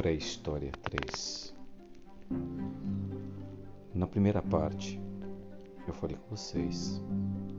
Pré-História 3 Na primeira parte, eu falei com vocês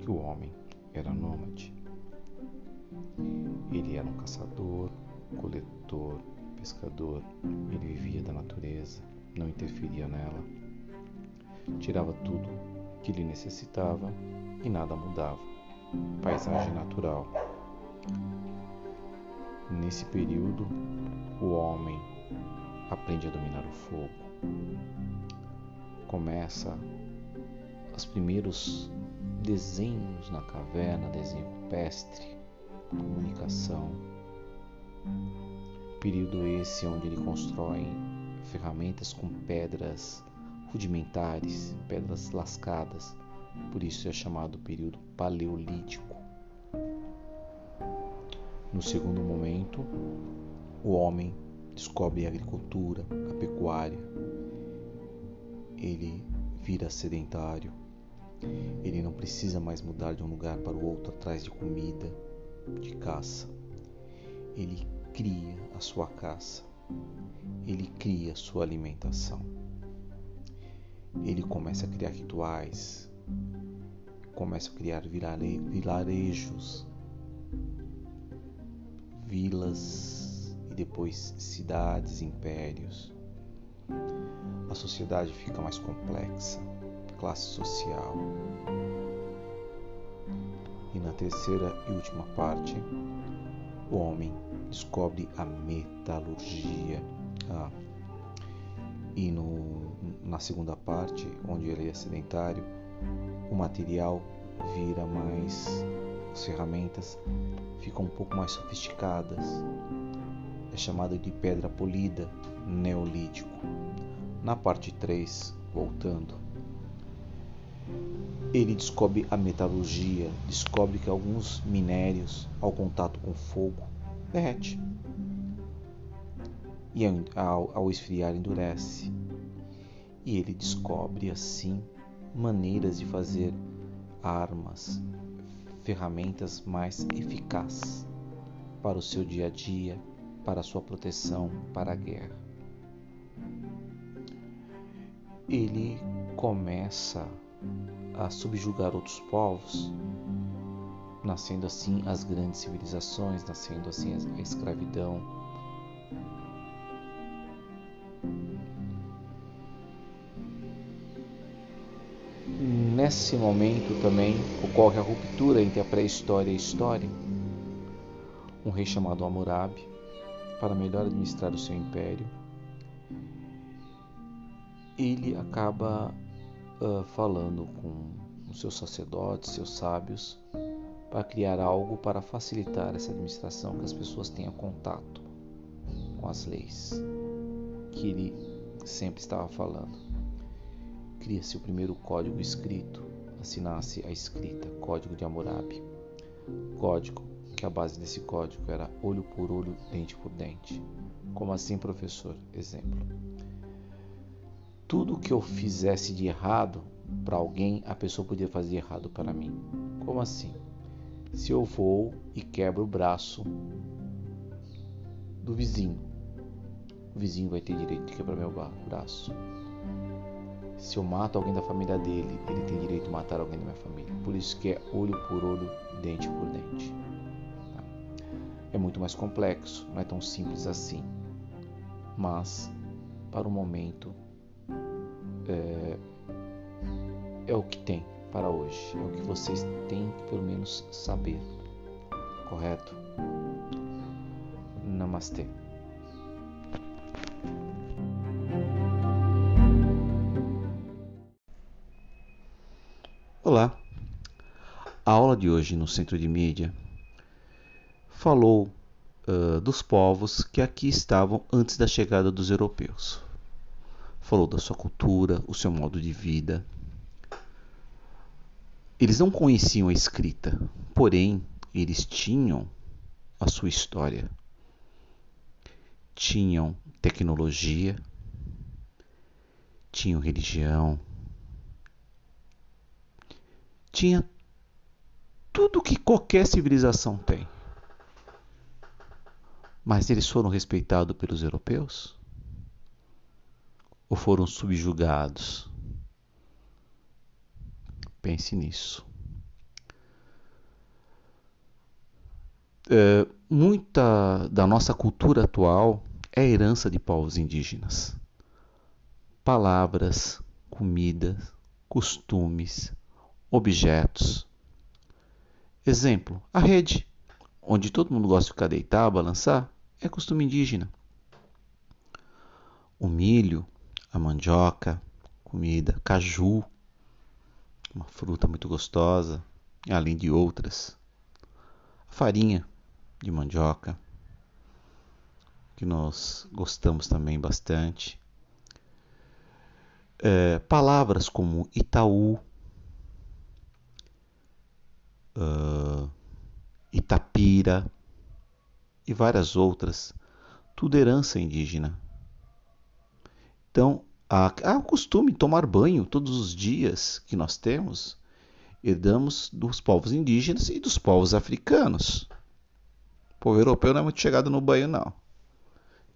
que o homem era nômade. Ele era um caçador, coletor, pescador. Ele vivia da natureza, não interferia nela. Tirava tudo que lhe necessitava e nada mudava. Paisagem natural. Nesse período, o homem aprende a dominar o fogo. Começa os primeiros desenhos na caverna, desenho pestre, comunicação. Período esse onde ele constrói ferramentas com pedras rudimentares, pedras lascadas. Por isso é chamado período paleolítico. No segundo momento, o homem descobre a agricultura, a pecuária. Ele vira sedentário. Ele não precisa mais mudar de um lugar para o outro atrás de comida, de caça. Ele cria a sua caça. Ele cria a sua alimentação. Ele começa a criar rituais, começa a criar vilarejos, vilas depois cidades, impérios. A sociedade fica mais complexa, classe social. E na terceira e última parte, o homem descobre a metalurgia. Ah, e no, na segunda parte, onde ele é sedentário, o material vira mais as ferramentas ficam um pouco mais sofisticadas. É chamada de pedra polida, neolítico. Na parte 3, voltando, ele descobre a metalurgia, descobre que alguns minérios, ao contato com fogo, derrete. E ao, ao esfriar endurece. E ele descobre assim maneiras de fazer armas, ferramentas mais eficazes para o seu dia a dia, para sua proteção, para a guerra. Ele começa a subjugar outros povos, nascendo assim as grandes civilizações, nascendo assim a escravidão. Nesse momento também ocorre a ruptura entre a pré-história e a história. Um rei chamado Hammurabi, para melhor administrar o seu império, ele acaba uh, falando com os seus sacerdotes, seus sábios, para criar algo para facilitar essa administração, que as pessoas tenham contato com as leis que ele sempre estava falando. Cria-se o primeiro código escrito, assinasse a escrita, Código de Hammurabi. Código que a base desse código era olho por olho, dente por dente. Como assim, professor? Exemplo tudo que eu fizesse de errado para alguém, a pessoa podia fazer errado para mim. Como assim? Se eu vou e quebro o braço do vizinho, o vizinho vai ter direito de quebrar meu braço. Se eu mato alguém da família dele, ele tem direito de matar alguém da minha família. Por isso que é olho por olho, dente por dente. É muito mais complexo, não é tão simples assim. Mas, para o momento, é, é o que tem para hoje, é o que vocês têm que pelo menos saber, correto? Namastê. Olá! A aula de hoje no Centro de Mídia falou uh, dos povos que aqui estavam antes da chegada dos europeus falou da sua cultura, o seu modo de vida. Eles não conheciam a escrita, porém, eles tinham a sua história. Tinham tecnologia, tinham religião, tinha tudo que qualquer civilização tem. Mas eles foram respeitados pelos europeus? ou foram subjugados? Pense nisso. É, muita da nossa cultura atual é herança de povos indígenas. Palavras, comidas, costumes, objetos. Exemplo: a rede, onde todo mundo gosta de ficar deitar, balançar, é costume indígena. O milho, a mandioca, comida, caju, uma fruta muito gostosa, além de outras. A farinha de mandioca, que nós gostamos também bastante. É, palavras como Itaú, uh, Itapira e várias outras, tudo herança indígena. Então, há, há o costume de tomar banho todos os dias que nós temos, herdamos dos povos indígenas e dos povos africanos. O povo europeu não é muito chegado no banho, não.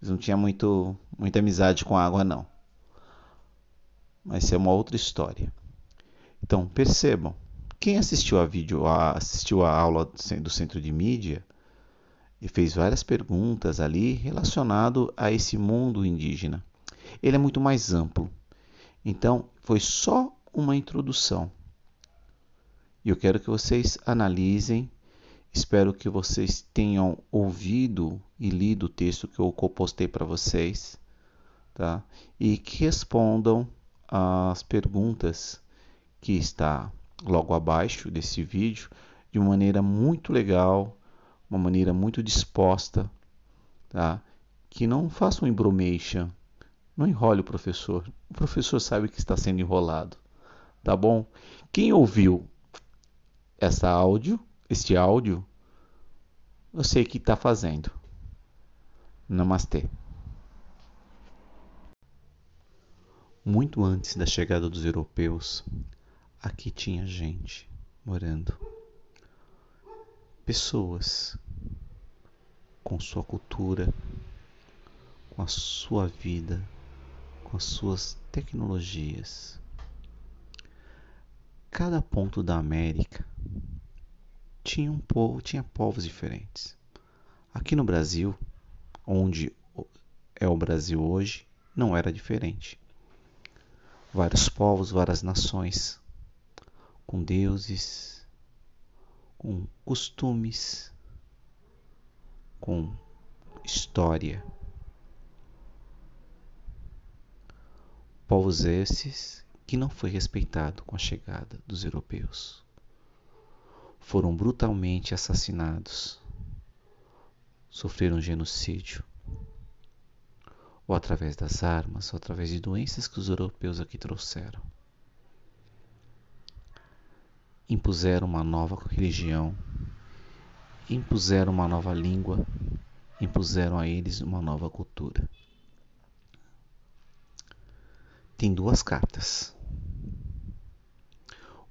Eles não tinham muito, muita amizade com a água, não. Mas isso é uma outra história. Então, percebam, quem assistiu a vídeo, assistiu a aula do centro de mídia e fez várias perguntas ali relacionado a esse mundo indígena. Ele é muito mais amplo. Então, foi só uma introdução. E eu quero que vocês analisem. Espero que vocês tenham ouvido e lido o texto que eu postei para vocês, tá? E que respondam as perguntas que está logo abaixo desse vídeo de uma maneira muito legal, uma maneira muito disposta, tá? Que não faça um embromation, não enrole o professor. O professor sabe que está sendo enrolado, tá bom? Quem ouviu essa áudio, este áudio, eu sei que está fazendo. Namastê. Muito antes da chegada dos europeus, aqui tinha gente morando. Pessoas com sua cultura, com a sua vida, com as suas tecnologias. Cada ponto da América tinha um povo, tinha povos diferentes. Aqui no Brasil, onde é o Brasil hoje, não era diferente. Vários povos, várias nações com deuses, com costumes, com história. Povos esses que não foi respeitado com a chegada dos europeus. Foram brutalmente assassinados, sofreram genocídio, ou através das armas, ou através de doenças que os europeus aqui trouxeram impuseram uma nova religião, impuseram uma nova língua, impuseram a eles uma nova cultura. Tem duas cartas.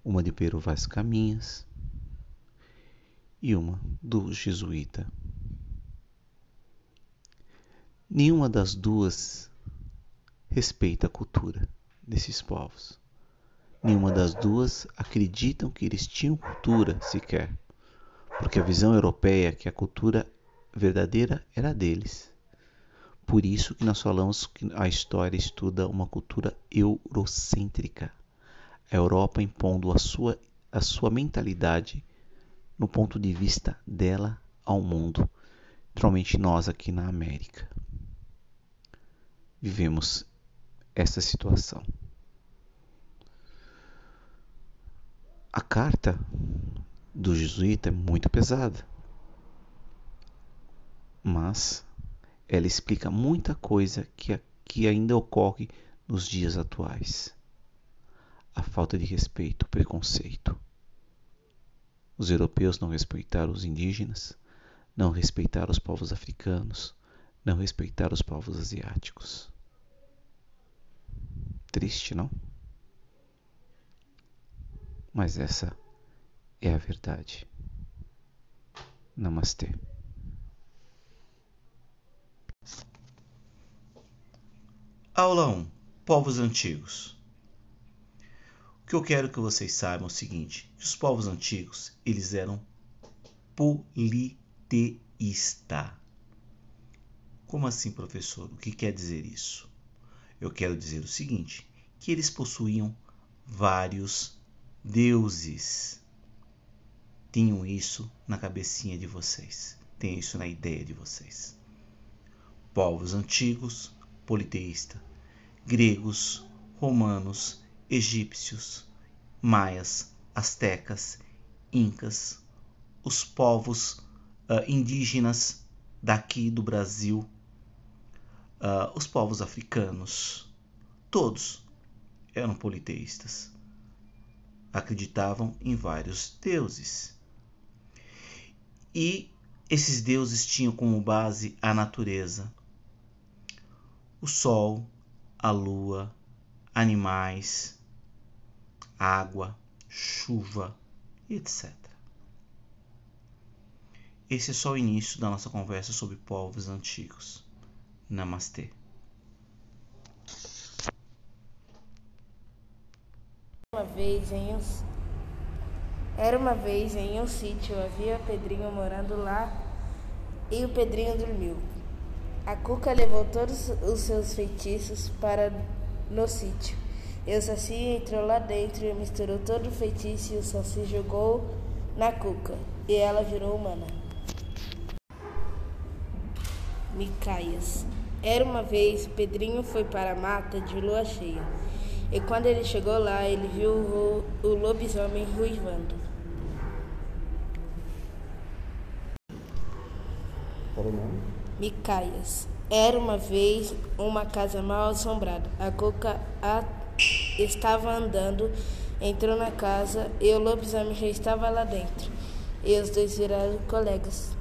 Uma de Pero Vaz Caminhas e uma do jesuíta. Nenhuma das duas respeita a cultura desses povos. Nenhuma das duas acreditam que eles tinham cultura sequer, porque a visão europeia é que a cultura verdadeira era deles. Por isso que nós falamos que a história estuda uma cultura eurocêntrica. A Europa impondo a sua, a sua mentalidade no ponto de vista dela ao mundo, principalmente nós aqui na América. Vivemos essa situação. A carta do jesuíta é muito pesada, mas ela explica muita coisa que, que ainda ocorre nos dias atuais. A falta de respeito, o preconceito. Os europeus não respeitaram os indígenas, não respeitaram os povos africanos, não respeitaram os povos asiáticos. Triste, não? Mas essa é a verdade. Namastê. Aula 1. povos antigos. O que eu quero que vocês saibam é o seguinte, que os povos antigos, eles eram politeísta. Como assim, professor? O que quer dizer isso? Eu quero dizer o seguinte, que eles possuíam vários deuses. Tenham isso na cabecinha de vocês. Tenham isso na ideia de vocês. Povos antigos, politeísta. Gregos, romanos, egípcios, maias, astecas, incas, os povos uh, indígenas daqui do Brasil, uh, os povos africanos, todos eram politeístas. Acreditavam em vários deuses. E esses deuses tinham como base a natureza, o sol, a lua, animais, água, chuva, etc. Esse é só o início da nossa conversa sobre povos antigos. Namastê. Uma vez em um... Era uma vez em um sítio, havia Pedrinho morando lá e o Pedrinho dormiu. A Cuca levou todos os seus feitiços para no sítio. E o Saci entrou lá dentro e misturou todo o feitiço e o Saci jogou na Cuca e ela virou humana. Micaias. Era uma vez, Pedrinho foi para a mata de lua cheia. E quando ele chegou lá, ele viu o, o lobisomem ruivando. Qual o nome? Micaias. Era uma vez uma casa mal assombrada. A Cuca a... estava andando, entrou na casa e o lobisomem já estava lá dentro. E os dois viraram colegas.